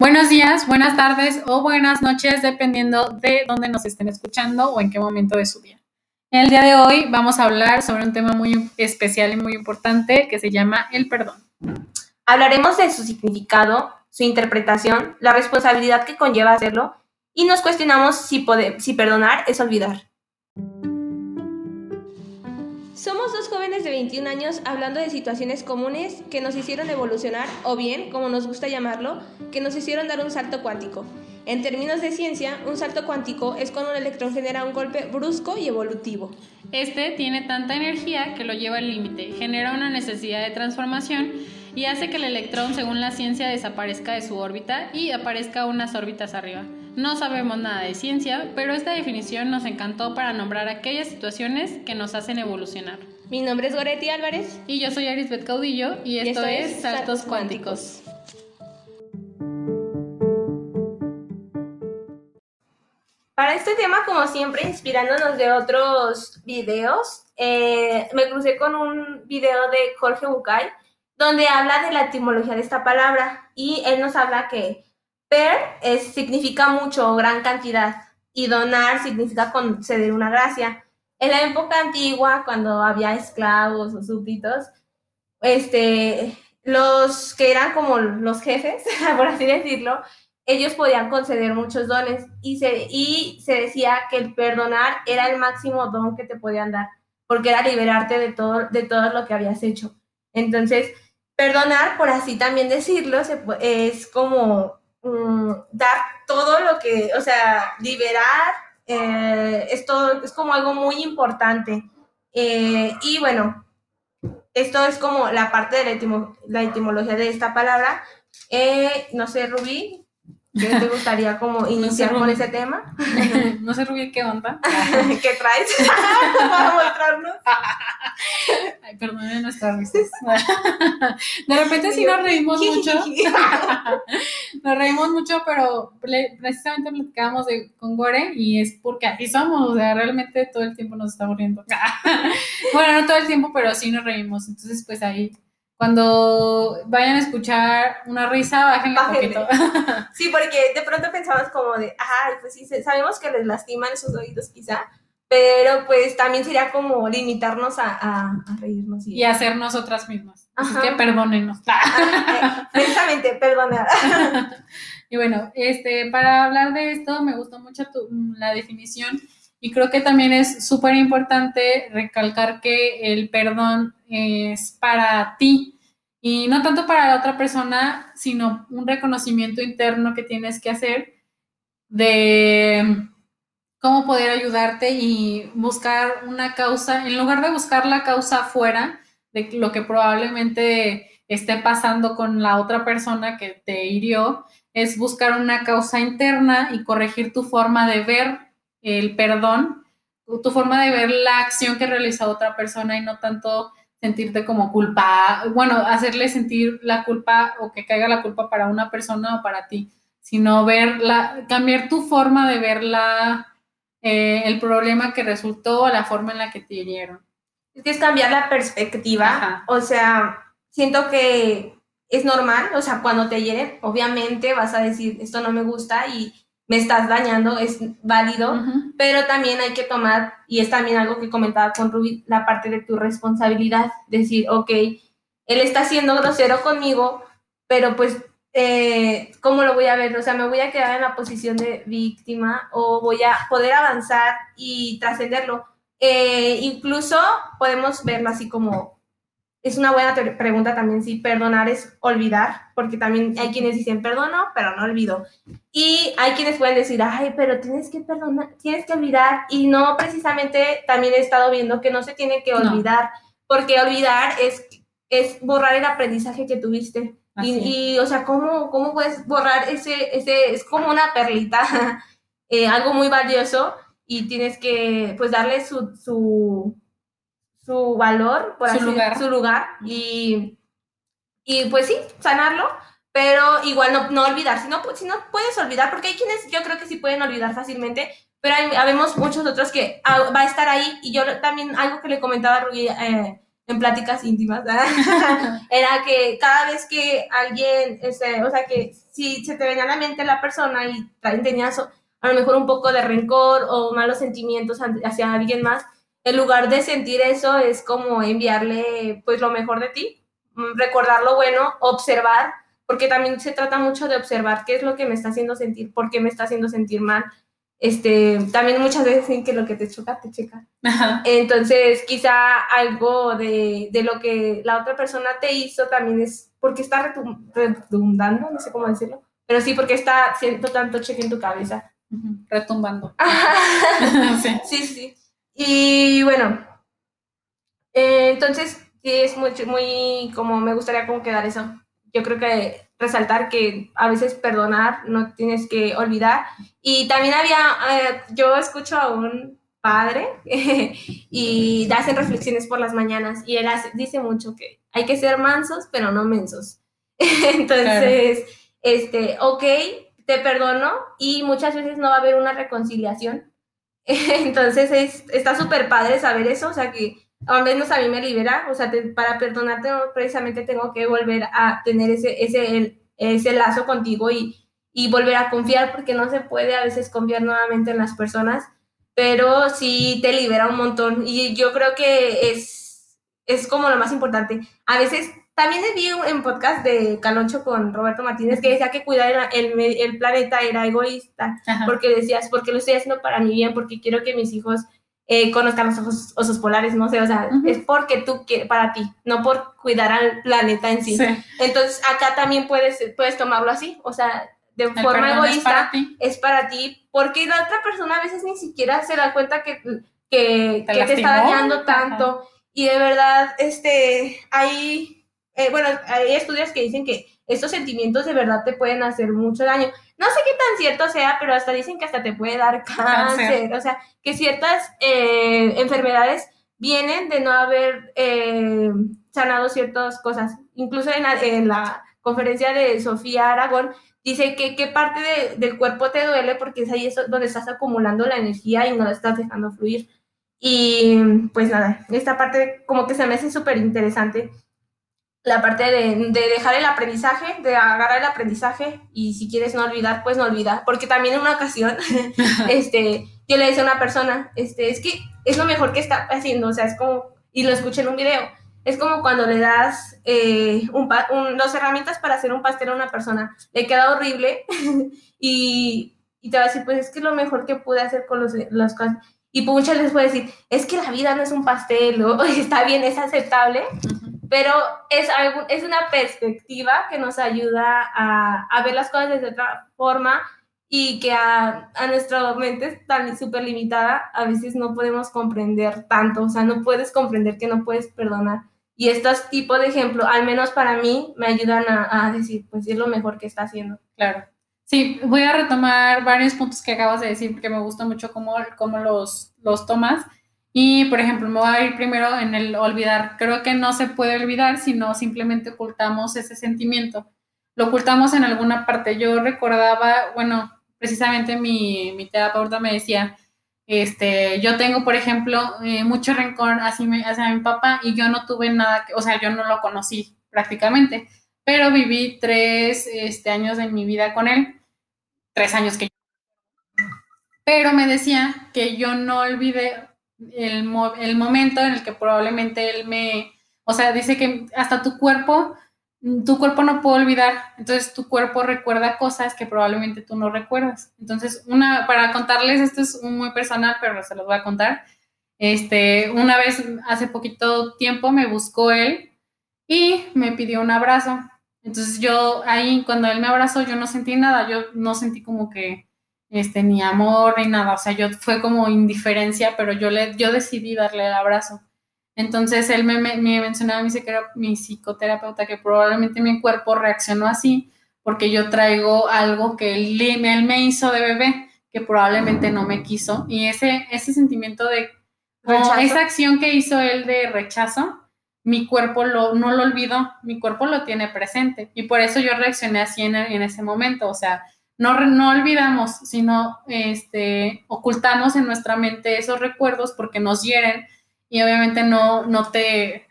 Buenos días, buenas tardes o buenas noches, dependiendo de dónde nos estén escuchando o en qué momento de su día. El día de hoy vamos a hablar sobre un tema muy especial y muy importante que se llama el perdón. Hablaremos de su significado, su interpretación, la responsabilidad que conlleva hacerlo y nos cuestionamos si, si perdonar es olvidar. Jóvenes de 21 años hablando de situaciones comunes que nos hicieron evolucionar o bien, como nos gusta llamarlo, que nos hicieron dar un salto cuántico. En términos de ciencia, un salto cuántico es cuando un electrón genera un golpe brusco y evolutivo. Este tiene tanta energía que lo lleva al límite, genera una necesidad de transformación y hace que el electrón, según la ciencia, desaparezca de su órbita y aparezca unas órbitas arriba. No sabemos nada de ciencia, pero esta definición nos encantó para nombrar aquellas situaciones que nos hacen evolucionar. Mi nombre es Goretti Álvarez. Y yo soy Arisbeth Caudillo y esto, es Saltos, Cuánticos. Para este tema, como siempre, inspirándonos de otros videos, eh, me crucé con un video de Jorge Bucay, donde habla de la etimología de esta palabra y él nos habla que Per es, significa mucho, gran cantidad, y donar significa conceder una gracia. En la época antigua, cuando había esclavos o súbditos, este, los que eran como los jefes, por así decirlo, ellos podían conceder muchos dones y se, y se decía que el perdonar era el máximo don que te podían dar, porque era liberarte de todo, de todo lo que habías hecho. Entonces, perdonar, por así también decirlo, es como Mm, dar todo lo que, o sea, liberar, eh, es, es como algo muy importante. Eh, y bueno, esto es como la parte de la, la etimología de esta palabra. Eh, no sé, Rubí, ¿qué te gustaría como iniciar con ese tema? no sé, Rubí, ¿qué onda? ¿Qué traes para mostrarnos? Ay, perdónen nuestras risas. De repente sí nos reímos mucho. Nos reímos mucho, pero precisamente platicábamos de, con Gore y es porque así somos, o sea, realmente todo el tiempo nos estamos riendo. Bueno, no todo el tiempo, pero sí nos reímos. Entonces, pues ahí, cuando vayan a escuchar una risa, bájenle un poquito. Sí, porque de pronto pensabas como de, ay, pues sí, sabemos que les lastiman esos oídos quizá, pero pues también sería como limitarnos a, a, reírnos. Y, hacer nosotras mismas. Así que perdónenos. Ah, eh, precisamente, perdonar. y bueno, este, para hablar de esto, me gustó mucho la definición y creo que también es súper importante recalcar que el perdón es para ti. Y no tanto para la otra persona, sino un reconocimiento interno que tienes que hacer de cómo poder ayudarte y buscar una causa, en lugar de buscar la causa fuera de lo que probablemente esté pasando con la otra persona que te hirió, es buscar una causa interna y corregir tu forma de ver el perdón, tu forma de ver la acción que realiza otra persona y no tanto sentirte como culpa, bueno, hacerle sentir la culpa o que caiga la culpa para una persona o para ti, sino ver la, cambiar tu forma de ver la, eh, el problema que resultó, la forma en la que te hirieron. Es que es cambiar la perspectiva. O sea, siento que es normal, o sea, cuando te hieren, obviamente vas a decir, esto no me gusta y me estás dañando, es válido, pero también hay que tomar, y es también algo que comentaba con Ruby, la parte de tu responsabilidad, decir, ok, él está siendo grosero conmigo, pero pues eh, ¿cómo lo voy a ver? O sea, me voy a quedar en la posición de víctima o voy a poder avanzar y trascenderlo. Eh, incluso podemos verlo así como, es una buena pregunta también si perdonar es olvidar, porque también hay quienes dicen perdono, pero no olvido. Y hay quienes pueden decir, ay, pero tienes que perdonar, tienes que olvidar. Y no, precisamente también he estado viendo que no se tiene que olvidar, porque olvidar es, es borrar el aprendizaje que tuviste. Y, o sea, ¿cómo, ¿cómo puedes borrar ese, ese, es como una perlita, eh, algo muy valioso y tienes que, pues, darle su, su, su valor, por su lugar, su lugar y, y, pues sí, sanarlo, pero igual no, no olvidar, si no, si no puedes olvidar, porque hay quienes yo creo que sí pueden olvidar fácilmente, pero hay, habemos muchos otros que va a estar ahí y yo también, algo que le comentaba a Rubí, eh, en pláticas íntimas, era que cada vez que alguien, este, o sea, que si se te venía a la mente la persona y tenías a lo mejor un poco de rencor o malos sentimientos hacia alguien más, en lugar de sentir eso es como enviarle pues lo mejor de ti, mm, recordar lo bueno, observar, porque también se trata mucho de observar qué es lo que me está haciendo sentir, por qué me está haciendo sentir mal, este, también muchas veces dicen que lo que te choca, te checa. Entonces, quizá algo de, de, lo que la otra persona te hizo también es porque está redundando, no sé cómo decirlo, pero sí porque está haciendo tanto cheque en tu cabeza. Retumbando. sí. sí, sí. Y bueno, eh, entonces, sí, es muy, muy, como me gustaría como quedar eso. Yo creo que resaltar que a veces perdonar no tienes que olvidar. Y también había, eh, yo escucho a un padre y hacen reflexiones por las mañanas y él dice mucho que hay que ser mansos, pero no mensos. Entonces, este, ok, te perdono y muchas veces no va a haber una reconciliación. Entonces, es, está súper padre saber eso, o sea que al menos a mí me libera, o sea, para perdonarte precisamente tengo que volver a tener ese, ese, ese lazo contigo y, y volver a confiar, porque no se puede a veces confiar nuevamente en las personas, pero sí te libera un montón. Y yo creo que es, es como lo más importante. A veces también vi un podcast de Caloncho con Roberto Martínez que decía que cuidar el, el, planeta era egoísta, porque decías, porque lo estoy haciendo para mi bien, porque quiero que mis hijos eh, conozcan los osos, polares, no sé, o sea, es porque tú quieres, para ti, no por cuidar al planeta en sí. Entonces, acá también puedes, puedes tomarlo así, o sea, de forma egoísta, es para, ti, porque la otra persona a veces ni siquiera se da cuenta que, que, te, está dañando tanto. Y de verdad, este, hay, eh, bueno, hay estudios que dicen que estos sentimientos de verdad te pueden hacer mucho daño. No sé qué tan cierto sea, pero hasta dicen que hasta te puede dar cáncer. O sea, que ciertas eh, enfermedades vienen de no haber eh, sanado ciertas cosas. Incluso en la, conferencia de Sofía Aragón, dice que qué parte del cuerpo te duele porque es ahí donde estás acumulando la energía y no la estás dejando fluir. Y pues nada, esta parte como que se me hace súper interesante la parte de, dejar el aprendizaje, de agarrar el aprendizaje y si quieres no olvidar, pues no olvidar. Porque también en una ocasión, este, yo le decía a una persona, este, es que es lo mejor que está haciendo, o sea, es como, y lo escuché en un video, es como cuando le das eh, un, dos herramientas para hacer un pastel a una persona, le queda horrible y, y, te va a decir, pues es que es lo mejor que pude hacer con los, las cosas. Y muchas veces puede decir, es que la vida no es un pastel, o está bien, es aceptable pero es, algo, es una perspectiva que nos ayuda a, a, ver las cosas de otra forma y que a, a nuestra mente tan súper limitada a veces no podemos comprender tanto, o sea, no puedes comprender que no puedes perdonar. Y estos tipos de ejemplos, al menos para mí, me ayudan a, a decir, pues es lo mejor que está haciendo. Claro. Sí, voy a retomar varios puntos que acabas de decir porque me gusta mucho cómo, cómo los, los tomas. Y, por ejemplo, me voy a ir primero en el olvidar. Creo que no se puede olvidar si no simplemente ocultamos ese sentimiento. Lo ocultamos en alguna parte. Yo recordaba, bueno, precisamente mi, mi terapeuta me decía, este, yo tengo, por ejemplo, eh, mucho rencor hacia mi, hacia mi papá y yo no tuve nada, que, o sea, yo no lo conocí prácticamente, pero viví tres este, años de mi vida con él, tres años que pero me decía que yo no olvidé el, el momento en el que probablemente él me, o sea, dice que hasta tu cuerpo, tu cuerpo no puede olvidar, entonces tu cuerpo recuerda cosas que probablemente tú no recuerdas. Entonces, una, para contarles, esto es muy personal, pero se los voy a contar. Este, una vez, hace poquito tiempo, me buscó él y me pidió un abrazo. Entonces yo ahí, cuando él me abrazó, yo no sentí nada, yo no sentí como que este, ni amor, ni nada, o sea, yo fue como indiferencia, pero yo, le, yo decidí darle el abrazo. Entonces él me, me, mencionaba mi, mi psicoterapeuta que probablemente mi cuerpo reaccionó así porque yo traigo algo que él, él me hizo de bebé que probablemente no me quiso. Y ese, ese sentimiento de esa acción que hizo él de rechazo, mi cuerpo lo, no lo olvidó, mi cuerpo lo tiene presente. Y por eso yo reaccioné así en, en ese momento, o sea, no, no olvidamos, sino este, ocultamos en nuestra mente esos recuerdos porque nos hieren y obviamente no, no te,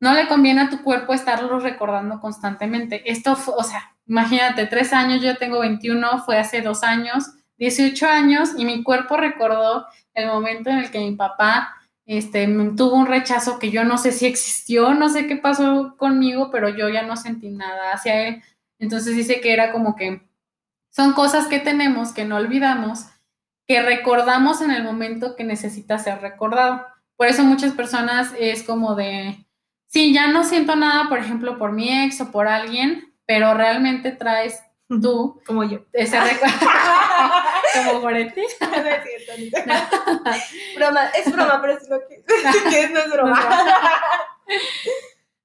no le conviene a tu cuerpo estarlo recordando constantemente. Esto, o sea, imagínate, tres años, yo tengo 21, fue hace dos años, 18 años, y mi cuerpo recordó el momento en el que mi papá este, tuvo un rechazo que yo no sé si existió, no sé qué pasó conmigo, pero yo ya no sentí nada hacia él. Entonces dice que era como que son cosas que tenemos, que no olvidamos, que recordamos en el momento que necesita ser recordado. Por eso muchas personas es como de, sí, ya no siento nada, por ejemplo, por mi ex o por alguien, pero realmente traes tú, como yo, ese recuerdo, como por ti. broma, es broma, pero es lo que, que no es broma.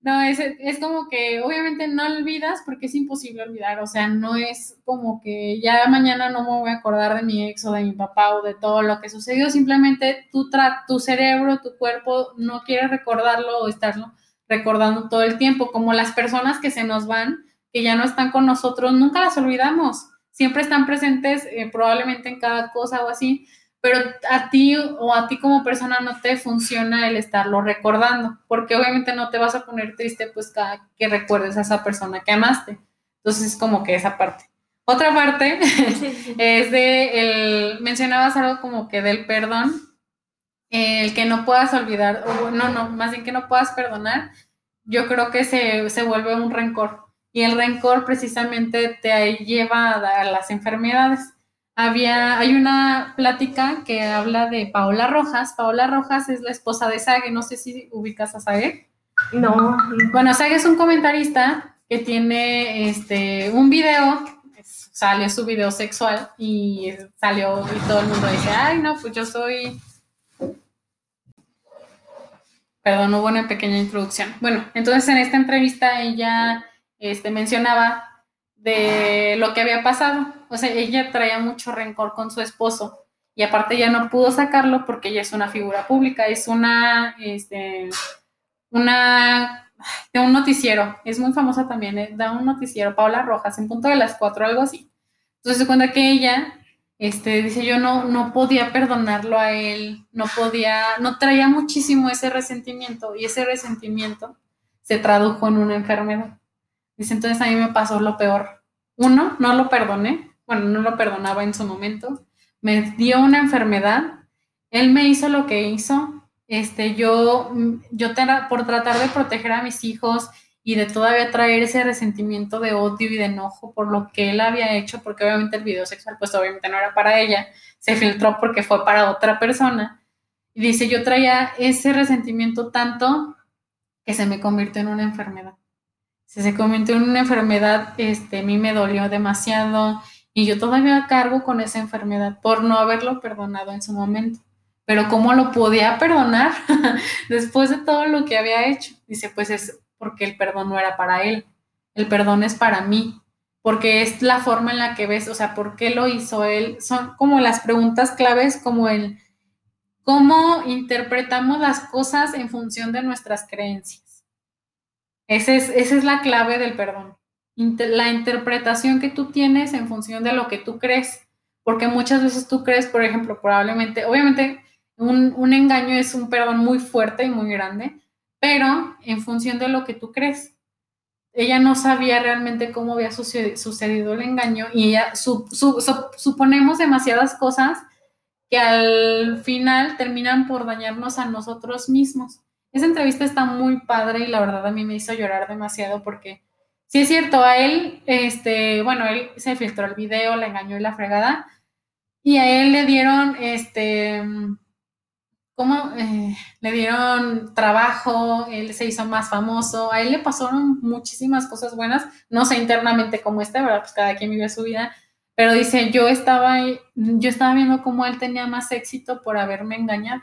No, es, es como que obviamente no olvidas porque es imposible olvidar, o sea, no es como que ya mañana no me voy a acordar de mi ex o de mi papá o de todo lo que sucedió, simplemente tu, tu cerebro, tu cuerpo no quiere recordarlo o estarlo recordando todo el tiempo, como las personas que se nos van, que ya no están con nosotros, nunca las olvidamos, siempre están presentes eh, probablemente en cada cosa o así, pero a ti o a ti como persona no te funciona el estarlo recordando, porque obviamente no te vas a poner triste pues cada que recuerdes a esa persona que amaste. Entonces es como que esa parte. Otra parte es de, el, mencionabas algo como que del perdón, el que no puedas olvidar, o no, no, más bien que no puedas perdonar, yo creo que se, se vuelve un rencor. Y el rencor precisamente te lleva a las enfermedades había, hay una plática que habla de Paola Rojas. Paola Rojas es la esposa de Sage, no sé si ubicas a Sage. No. Bueno, Sage es un comentarista que tiene este un video, salió su video sexual y salió y todo el mundo dice, ay no, pues yo soy Perdón, hubo una pequeña introducción. Bueno, entonces en esta entrevista ella este, mencionaba de lo que había pasado. O sea, ella traía mucho rencor con su esposo y aparte ya no pudo sacarlo porque ella es una figura pública, es una, este, una, de un noticiero, es muy famosa también, eh, da un noticiero, Paula Rojas, en punto de las cuatro, algo así. Entonces se cuenta que ella, este, dice, yo no, no podía perdonarlo a él, no podía, no traía muchísimo ese resentimiento y ese resentimiento se tradujo en una enfermedad. Dice, entonces a mí me pasó lo peor. Uno, no lo perdoné, bueno, no lo perdonaba en su momento, me dio una enfermedad, él me hizo lo que hizo, este, yo, yo por tratar de proteger a mis hijos y de todavía traer ese resentimiento de odio y de enojo por lo que él había hecho, porque obviamente el video sexual, pues obviamente no era para ella, se filtró porque fue para otra persona. Y dice, yo traía ese resentimiento tanto que se me convirtió en una enfermedad si se convirtió en una enfermedad, este, a mí me dolió demasiado y yo todavía cargo con esa enfermedad por no haberlo perdonado en su momento. Pero ¿cómo lo podía perdonar después de todo lo que había hecho? Dice, pues es porque el perdón no era para él, el perdón es para mí, porque es la forma en la que ves, o sea, ¿por qué lo hizo él? Son como las preguntas claves, como el cómo interpretamos las cosas en función de nuestras creencias. Esa es, esa es la clave del perdón. La interpretación que tú tienes en función de lo que tú crees. Porque muchas veces tú crees, por ejemplo, probablemente, obviamente un, un engaño es un perdón muy fuerte y muy grande, pero en función de lo que tú crees. Ella no sabía realmente cómo había sucedido el engaño y ella suponemos demasiadas cosas que al final terminan por dañarnos a nosotros mismos. Esa entrevista está muy padre y la verdad a mí me hizo llorar demasiado porque sí es cierto, a él, este, bueno, él se filtró el video, la engañó y la fregada, y a él le dieron, este, ¿cómo? Eh, le dieron trabajo, él se hizo más famoso, a él le pasaron muchísimas cosas buenas, no sé internamente cómo está, ¿verdad? Pues cada quien vive su vida, pero dice, yo estaba, yo estaba viendo cómo él tenía más éxito por haberme engañado.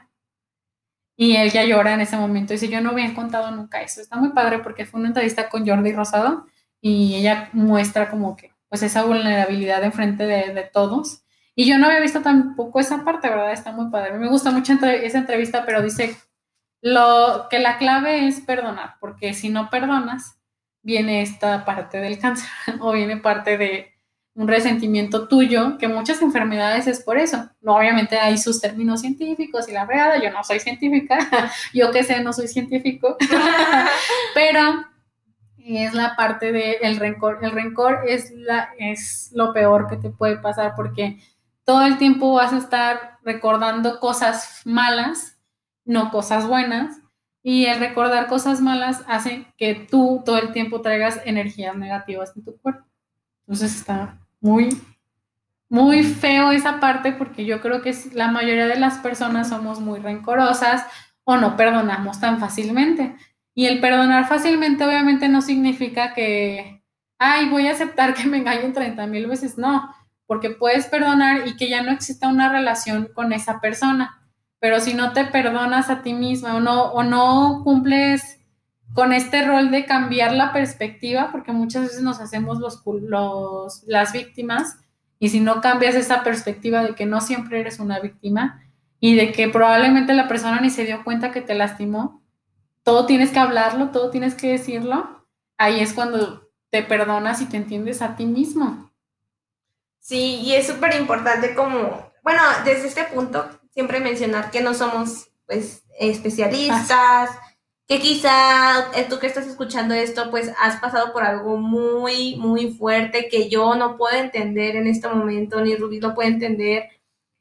Y él ya llora en ese momento. Dice, yo no había contado nunca eso. Está muy padre porque fue una entrevista con Jordi Rosado y ella muestra como que, pues, esa vulnerabilidad enfrente de, de todos. Y yo no había visto tampoco esa parte, ¿verdad? Está muy padre. Me gusta mucho esa entrevista, pero dice lo, que la clave es perdonar, porque si no perdonas, viene esta parte del cáncer o viene parte de un resentimiento tuyo, que muchas enfermedades es por eso. No, obviamente hay sus términos científicos y la verdad, yo no soy científica, yo que sé, no soy científico, pero es la parte del rencor. El rencor es, la, es lo peor que te puede pasar porque todo el tiempo vas a estar recordando cosas malas, no cosas buenas, y el recordar cosas malas hace que tú todo el tiempo traigas energías negativas en tu cuerpo. Entonces está muy, muy feo esa parte porque yo creo que la mayoría de las personas somos muy rencorosas o no perdonamos tan fácilmente. Y el perdonar fácilmente obviamente no significa que, ay, voy a aceptar que me engañen 30 mil veces. No, porque puedes perdonar y que ya no exista una relación con esa persona. Pero si no te perdonas a ti misma o no, o no cumples con este rol de cambiar la perspectiva, porque muchas veces nos hacemos los, los, las víctimas, y si no cambias esa perspectiva de que no siempre eres una víctima y de que probablemente la persona ni se dio cuenta que te lastimó, todo tienes que hablarlo, todo tienes que decirlo, ahí es cuando te perdonas y te entiendes a ti mismo. Sí, y es súper importante como, bueno, desde este punto, siempre mencionar que no somos pues especialistas, que quizá tú que estás escuchando esto, pues has pasado por algo muy, muy fuerte que yo no puedo entender en este momento, ni Rubí lo puede entender.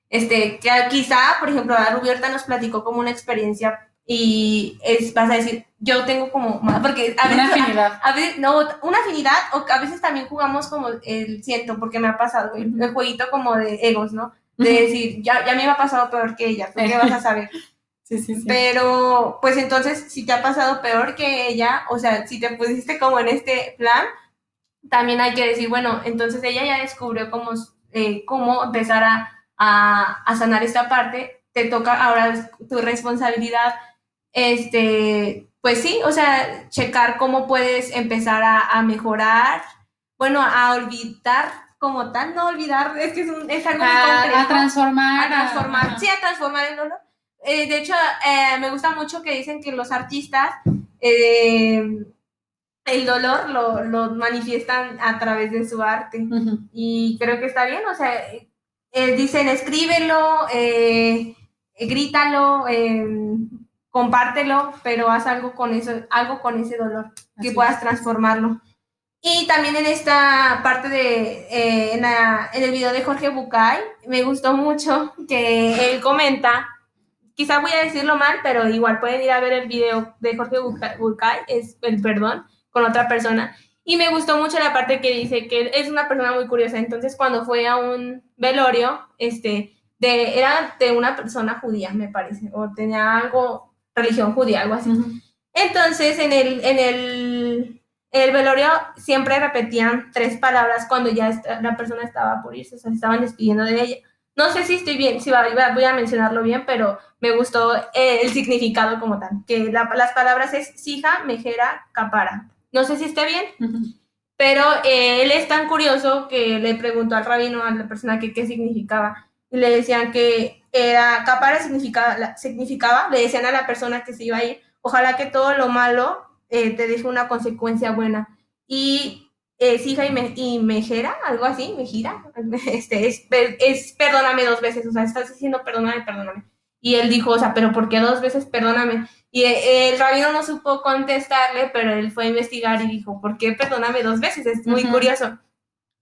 Este, que quizá, por ejemplo, la Rubí ahorita nos platicó como una experiencia y es, vas a decir, yo tengo como, porque a veces, una afinidad. A, veces, no, una afinidad, o a veces también jugamos como el siento, porque me ha pasado, el, jueguito como de egos, ¿no? De decir, ya, ya me ha pasado peor que ella, ¿por qué vas a saber? Sí, sí, sí. Pero, pues entonces, si te ha pasado peor que ella, o sea, si te pusiste como en este plan, también hay que decir, bueno, entonces ella ya descubrió cómo, eh, cómo empezar a, a, sanar esta parte, te toca ahora tu responsabilidad, este, pues sí, o sea, checar cómo puedes empezar a, a mejorar, bueno, a olvidar como tal, no olvidar, es que es, un, es algo muy concreto. A transformar. A transformar, sí, a transformar el dolor. Eh, de hecho, eh, me gusta mucho que dicen que los artistas eh, el dolor lo, lo, manifiestan a través de su arte. Y creo que está bien, o sea, dicen escríbelo, grítalo, compártelo, pero haz algo con eso, algo con ese dolor, que puedas transformarlo. Y también en esta parte de, en, en, el video de Jorge Bucay, me gustó mucho que él comenta quizá voy a decirlo mal, pero igual pueden ir a ver el video de Jorge Bucay, es el perdón, con otra persona. Y me gustó mucho la parte que dice que es una persona muy curiosa. Entonces, cuando fue a un velorio, este, de, era de una persona judía, me parece, o tenía algo, religión judía, algo así. Entonces, en el, en el, el velorio siempre repetían tres palabras cuando ya la persona estaba por irse, o sea, estaban despidiendo de ella. No sé si estoy bien, si voy a mencionarlo bien, pero me gustó eh, el significado como tal, que las palabras es sija, mejera, capara. No sé si esté bien, pero eh, él es tan curioso que le preguntó al rabino, a la persona que qué significaba, y le decían que era capara significaba, significaba, le decían a la persona que se iba a ir, ojalá que todo lo malo eh, te deje una consecuencia buena. Y es hija y, mejera, algo así, me gira, este, es, es perdóname dos veces, o sea, estás diciendo perdóname, perdóname. Y él dijo, o sea, pero ¿por qué dos veces perdóname? Y el, rabino no supo contestarle, pero él fue a investigar y dijo, ¿por qué perdóname dos veces? Es muy curioso.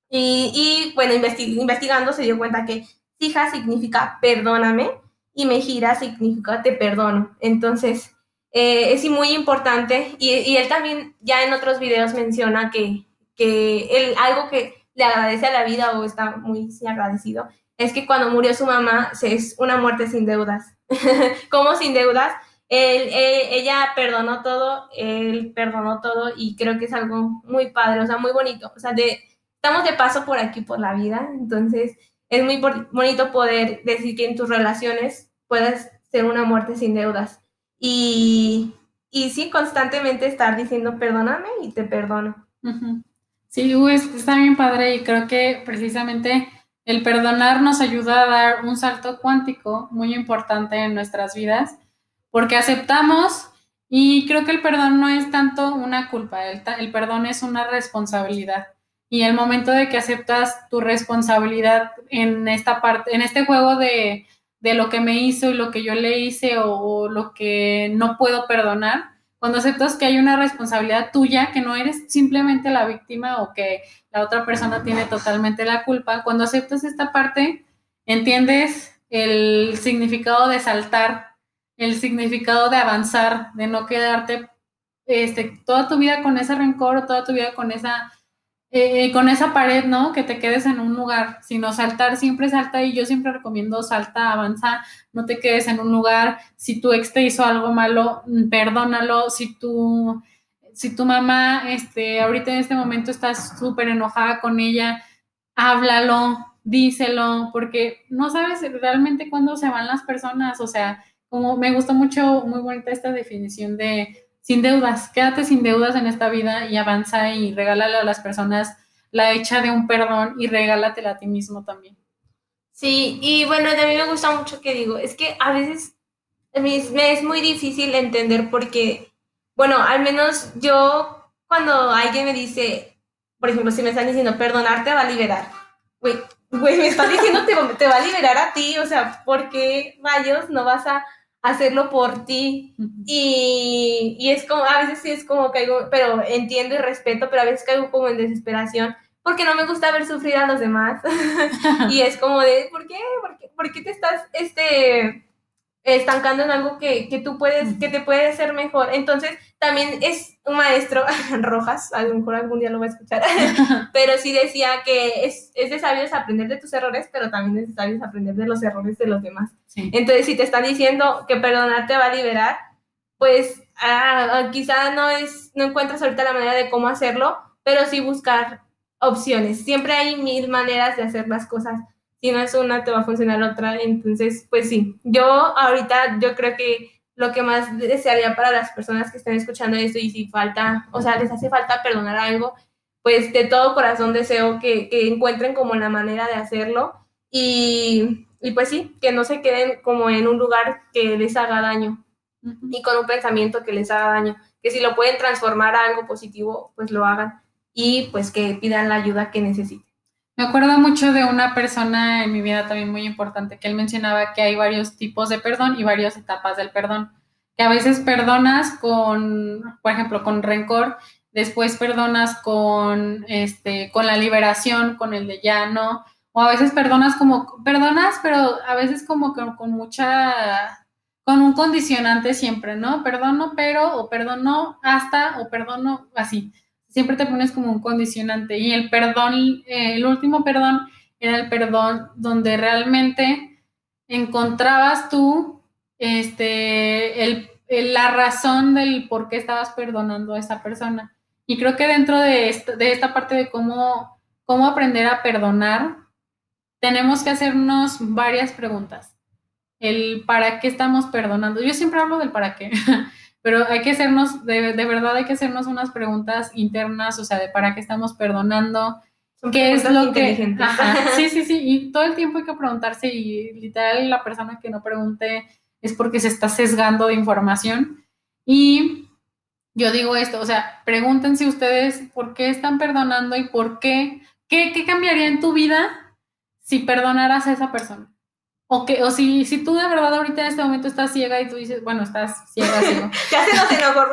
Y, y bueno, investigando se dio cuenta que hija significa perdóname y me gira significa te perdono. Entonces, eh, es muy importante. Y, y él también ya en otros videos menciona que que él, algo que le agradece a la vida o está muy agradecido, es que cuando murió su mamá es una muerte sin deudas. ¿Cómo sin deudas? Él, ella perdonó todo, él perdonó todo y creo que es algo muy padre, o sea, muy bonito. O sea, de, estamos de paso por aquí, por la vida, entonces es muy bonito poder decir que en tus relaciones puedes ser una muerte sin deudas. Y, y sí, constantemente estar diciendo perdóname y te perdono. Sí, está bien padre y creo que precisamente el perdonar nos ayuda a dar un salto cuántico muy importante en nuestras vidas, porque aceptamos y creo que el perdón no es tanto una culpa, el, el perdón es una responsabilidad. Y el momento de que aceptas tu responsabilidad en esta parte, en este juego de, lo que me hizo y lo que yo le hice o, lo que no puedo perdonar, cuando aceptas que hay una responsabilidad tuya, que no eres simplemente la víctima o que la otra persona tiene totalmente la culpa, cuando aceptas esta parte, entiendes el significado de saltar, el significado de avanzar, de no quedarte este, toda tu vida con ese rencor toda tu vida con esa eh, con esa pared, ¿no? Que te quedes en un lugar, sino saltar, siempre salta y yo siempre recomiendo salta, avanza, no te quedes en un lugar. Si tu ex te hizo algo malo, mm, perdónalo. Si tu, si tu mamá, este, ahorita en este momento estás súper enojada con ella, háblalo, díselo, porque no sabes realmente cuándo se van las personas. O sea, como me gusta mucho, muy bonita esta definición de sin deudas, quédate sin deudas en esta vida y avanza y regálale a las personas la hecha de un perdón y regálatela a ti mismo también. Sí, y bueno, a mí me gusta mucho que digo, es que a veces me es muy difícil entender porque, bueno, al menos yo cuando alguien me dice, por ejemplo, si me están diciendo perdonar te va a liberar, güey, güey, me están diciendo te, te va a liberar a ti, o sea, ¿por qué rayos no vas a hacerlo por ti. Y, y, es como, a veces sí es como caigo, pero entiendo y respeto, pero a veces caigo como en desesperación porque no me gusta ver sufrir a los demás. y es como de, ¿por qué? ¿Por qué, ¿Por qué te estás, este, estancando en algo que, que, tú puedes, que te puede hacer mejor. Entonces, también es un maestro, Rojas, a lo mejor algún día lo va a escuchar, pero sí decía que es, es de sabios aprender de tus errores, pero también es de sabios aprender de los errores de los demás. Entonces, si te están diciendo que perdonar te va a liberar, pues ah, ah, quizá no, es, no encuentras ahorita la manera de cómo hacerlo, pero sí buscar opciones. Siempre hay mil maneras de hacer las cosas si no es una, te va a funcionar otra. Entonces, pues sí, yo ahorita yo creo que lo que más desearía para las personas que estén escuchando esto y si falta, o sea, les hace falta perdonar algo, pues de todo corazón deseo que, que encuentren como la manera de hacerlo y, y, pues sí, que no se queden como en un lugar que les haga daño y con un pensamiento que les haga daño, que si lo pueden transformar a algo positivo, pues lo hagan y pues que pidan la ayuda que necesiten. Me acuerdo mucho de una persona en mi vida también muy importante que él mencionaba que hay varios tipos de perdón y varias etapas del perdón. Que a veces perdonas con, por ejemplo, con rencor, después perdonas con, este, con la liberación, con el de ya no, o a veces perdonas como, perdonas, pero a veces como que con mucha, con un condicionante siempre, ¿no? Perdono, pero, o perdono hasta, o perdono así siempre te pones como un condicionante. Y el perdón, eh, el último perdón era el perdón donde realmente encontrabas tú este, el, la razón del por qué estabas perdonando a esa persona. Y creo que dentro de, esta, de esta parte de cómo, cómo aprender a perdonar, tenemos que hacernos varias preguntas. El para qué estamos perdonando. Yo siempre hablo del para qué. pero hay que hacernos, de, verdad hay que hacernos unas preguntas internas, o sea, de para qué estamos perdonando, qué es lo que... sí, sí, sí, y todo el tiempo hay que preguntarse y literal la persona que no pregunte es porque se está sesgando de información. Y yo digo esto, o sea, pregúntense ustedes por qué están perdonando y por qué, qué, qué cambiaría en tu vida si perdonaras a esa persona. O, que, o si, si tú de verdad ahorita en este momento estás ciega y tú dices, bueno, estás ciega, ciego. ya se nos enojó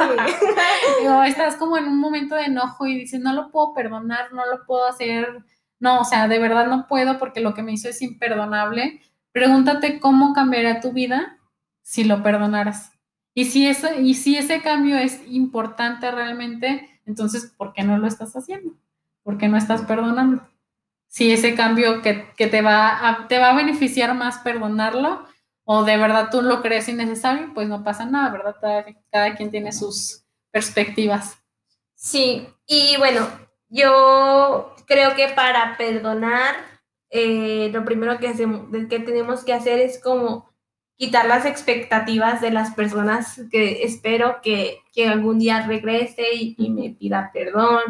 o estás como en un momento de enojo y dices, no lo puedo perdonar, no lo puedo hacer. No, o sea, de verdad no puedo porque lo que me hizo es imperdonable. Pregúntate cómo cambiaría tu vida si lo perdonaras. Y si, eso, y si ese cambio es importante realmente, entonces, ¿por qué no lo estás haciendo? ¿Por qué no estás perdonando? Si ese cambio que, te, va a, te va a beneficiar más perdonarlo o de verdad tú lo crees innecesario, pues no pasa nada, ¿verdad? Cada, quien tiene sus perspectivas. Sí, y bueno, yo creo que para perdonar, eh, lo primero que, hacemos, que tenemos que hacer es como quitar las expectativas de las personas que espero que, algún día regrese y, me pida perdón,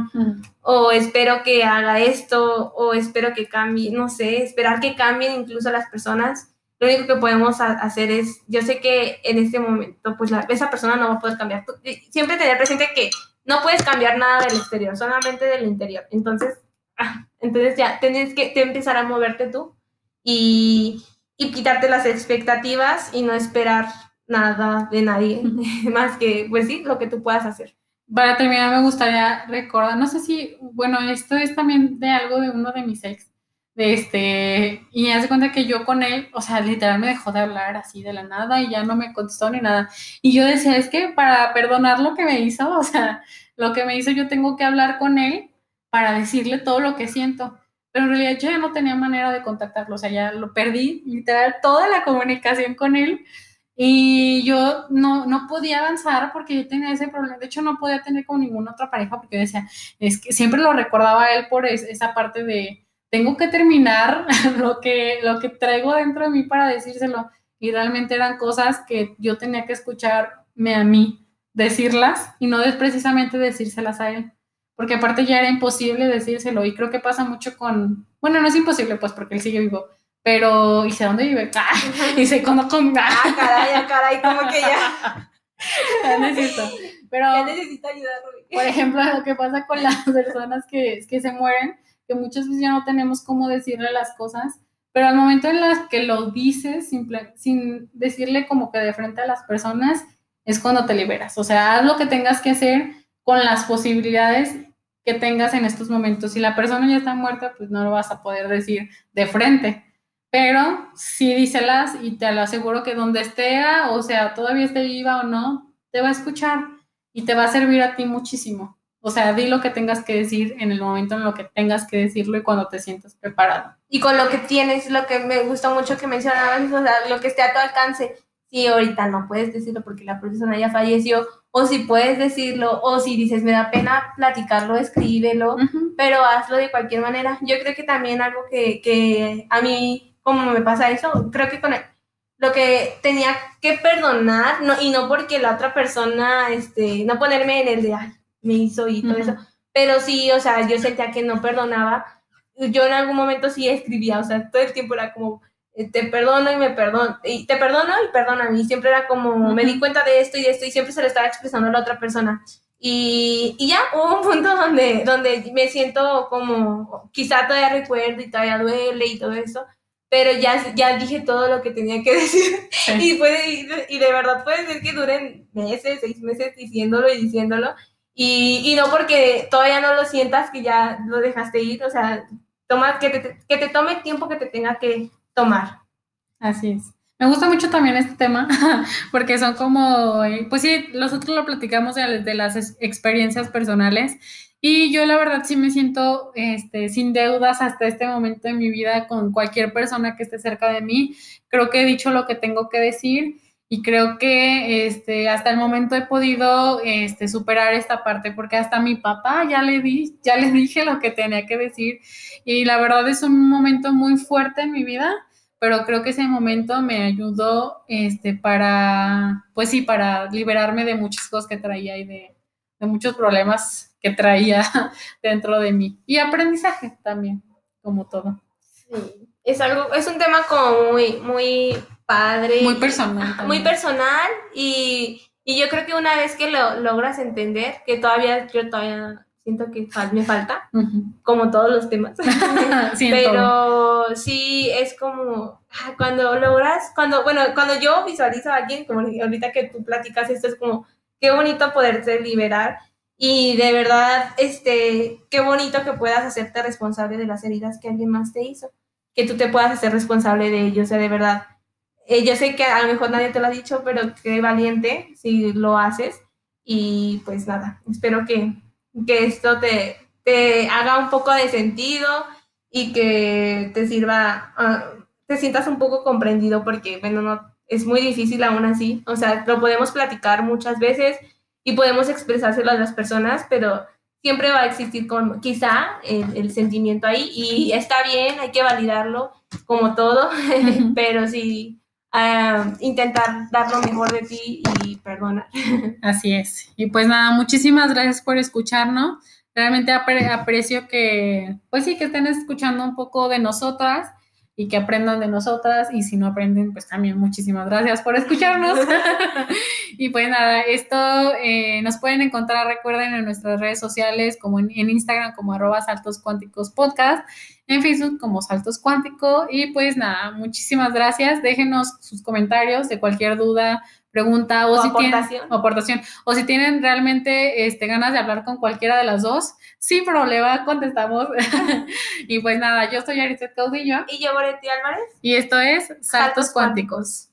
o espero que haga esto, o espero que cambie, no sé, esperar que cambien incluso las personas. Lo único que podemos hacer es, yo sé que en este momento, pues esa persona no va a poder cambiar. Siempre tener presente que no puedes cambiar nada del exterior, solamente del interior. Entonces, ah, entonces ya tienes que empezar a moverte tú y, y quitarte las expectativas y no esperar nada de nadie, más que, pues sí, lo que tú puedas hacer. Para terminar, me gustaría recordar, no sé si, bueno, esto es también de algo de uno de mis ex, de este, y hace cuenta que yo con él, o sea, literal me dejó de hablar así de la nada y ya no me contestó ni nada. Y yo decía, es que para perdonar lo que me hizo, o sea, lo que me hizo, yo tengo que hablar con él para decirle todo lo que siento. Pero en realidad yo ya no tenía manera de contactarlo, o sea, ya lo perdí, literal, toda la comunicación con él y yo no, no podía avanzar porque yo tenía ese problema. De hecho, no podía tener con ninguna otra pareja porque yo decía, es que siempre lo recordaba a él por esa parte de, tengo que terminar lo que, lo que traigo dentro de mí para decírselo. Y realmente eran cosas que yo tenía que escucharme a mí decirlas y no es precisamente decírselas a él. Porque aparte ya era imposible decírselo y creo que pasa mucho con, bueno, no es imposible pues porque él sigue vivo, pero, ¿y sé dónde vive? Ah, y sé cómo con... Ah, caray, caray, como que ya... ya necesito. Pero, ya necesito ayuda, Por ejemplo, lo que pasa con las personas que, que se mueren, que muchas veces ya no tenemos cómo decirle las cosas, pero al momento en las que lo dices simple, sin decirle como que de frente a las personas, es cuando te liberas. O sea, haz lo que tengas que hacer con las posibilidades tengas en estos momentos. Si la persona ya está muerta, pues no lo vas a poder decir de frente pero sí díselas y te lo aseguro que donde esté, o sea, todavía esté viva o no, te va a escuchar y te va a servir a ti muchísimo. O sea, di lo que tengas que decir en el momento en lo que tengas que decirlo y cuando te sientas preparado. Y con lo que tienes, lo que me gusta mucho que mencionabas, o sea, lo que esté a tu alcance. Si ahorita no puedes decirlo porque la persona ya falleció, o si puedes decirlo, o si dices, me da pena platicarlo, escríbelo, pero hazlo de cualquier manera. Yo creo que también algo que, que a mí como me pasa eso, creo que con lo que tenía que perdonar, no, y no porque la otra persona, este, no ponerme en el de, ay, me hizo y todo eso, pero sí, o sea, yo sentía que no perdonaba, yo en algún momento sí escribía, o sea, todo el tiempo era como, te perdono y me perdono, y te perdono y perdóname, y siempre era como, me di cuenta de esto y de esto, y siempre se lo estaba expresando a la otra persona. Y, y, ya hubo un punto donde, donde me siento como, quizá todavía recuerdo y todavía duele y todo eso, pero ya, ya dije todo lo que tenía que decir. Y, puede, y, de verdad puede ser que duren meses, seis meses diciéndolo y diciéndolo. Y, y, no porque todavía no lo sientas que ya lo dejaste ir, o sea, toma, que, te, que te tome el tiempo que te tenga que tomar. Así es. Me gusta mucho también este tema porque son como, eh, pues sí, nosotros lo platicamos de, las experiencias personales y yo la verdad sí me siento este, sin deudas hasta este momento de mi vida con cualquier persona que esté cerca de mí. Creo que he dicho lo que tengo que decir y creo que este, hasta el momento he podido este, superar esta parte porque hasta mi papá ya le, di, ya le dije lo que tenía que decir y la verdad es un momento muy fuerte en mi vida pero creo que ese momento me ayudó este, para, pues sí, para liberarme de muchas cosas que traía y de, de muchos problemas que traía dentro de mí. Y aprendizaje también, como todo. Sí, es algo, es un tema como muy, muy padre. Muy personal. Muy personal y, y, yo creo que una vez que lo logras entender, que todavía, yo todavía siento que me falta, como todos los temas. Pero sí, es como ah, cuando logras, cuando, bueno, cuando yo visualizo a alguien, como ahorita que tú platicas esto, es como, qué bonito poderte liberar y de verdad, este, qué bonito que puedas hacerte responsable de las heridas que alguien más te hizo, que tú te puedas hacer responsable de ellos, o sea, de verdad. Eh, yo sé que a lo mejor nadie te lo ha dicho, pero qué valiente si lo haces. Y pues nada, espero que, que esto te, te haga un poco de sentido y que te sirva, uh, te sientas un poco comprendido porque, bueno, no, es muy difícil aún así. O sea, lo podemos platicar muchas veces y podemos expresárselo a las personas, pero siempre va a existir con, quizá el, sentimiento ahí y está bien, hay que validarlo como todo, pero sí ah, intentar dar lo mejor de ti y perdonar. Así es. Y pues nada, muchísimas gracias por escucharnos. Realmente aprecio que, pues sí, que estén escuchando un poco de nosotras y que aprendan de nosotras y si no aprenden, pues también muchísimas gracias por escucharnos. y pues nada, esto eh, nos pueden encontrar, recuerden, en nuestras redes sociales, como en, Instagram como arroba saltos cuánticos podcast, en Facebook como saltos cuántico y pues nada, muchísimas gracias, déjenos sus comentarios de cualquier duda, pregunta o, si aportación. tienen aportación o si tienen realmente este, ganas de hablar con cualquiera de las dos, sin problema contestamos. y pues nada, yo soy Arisette Caudillo. Y yo, Boretti Álvarez. Y esto es Saltos, Cuánticos.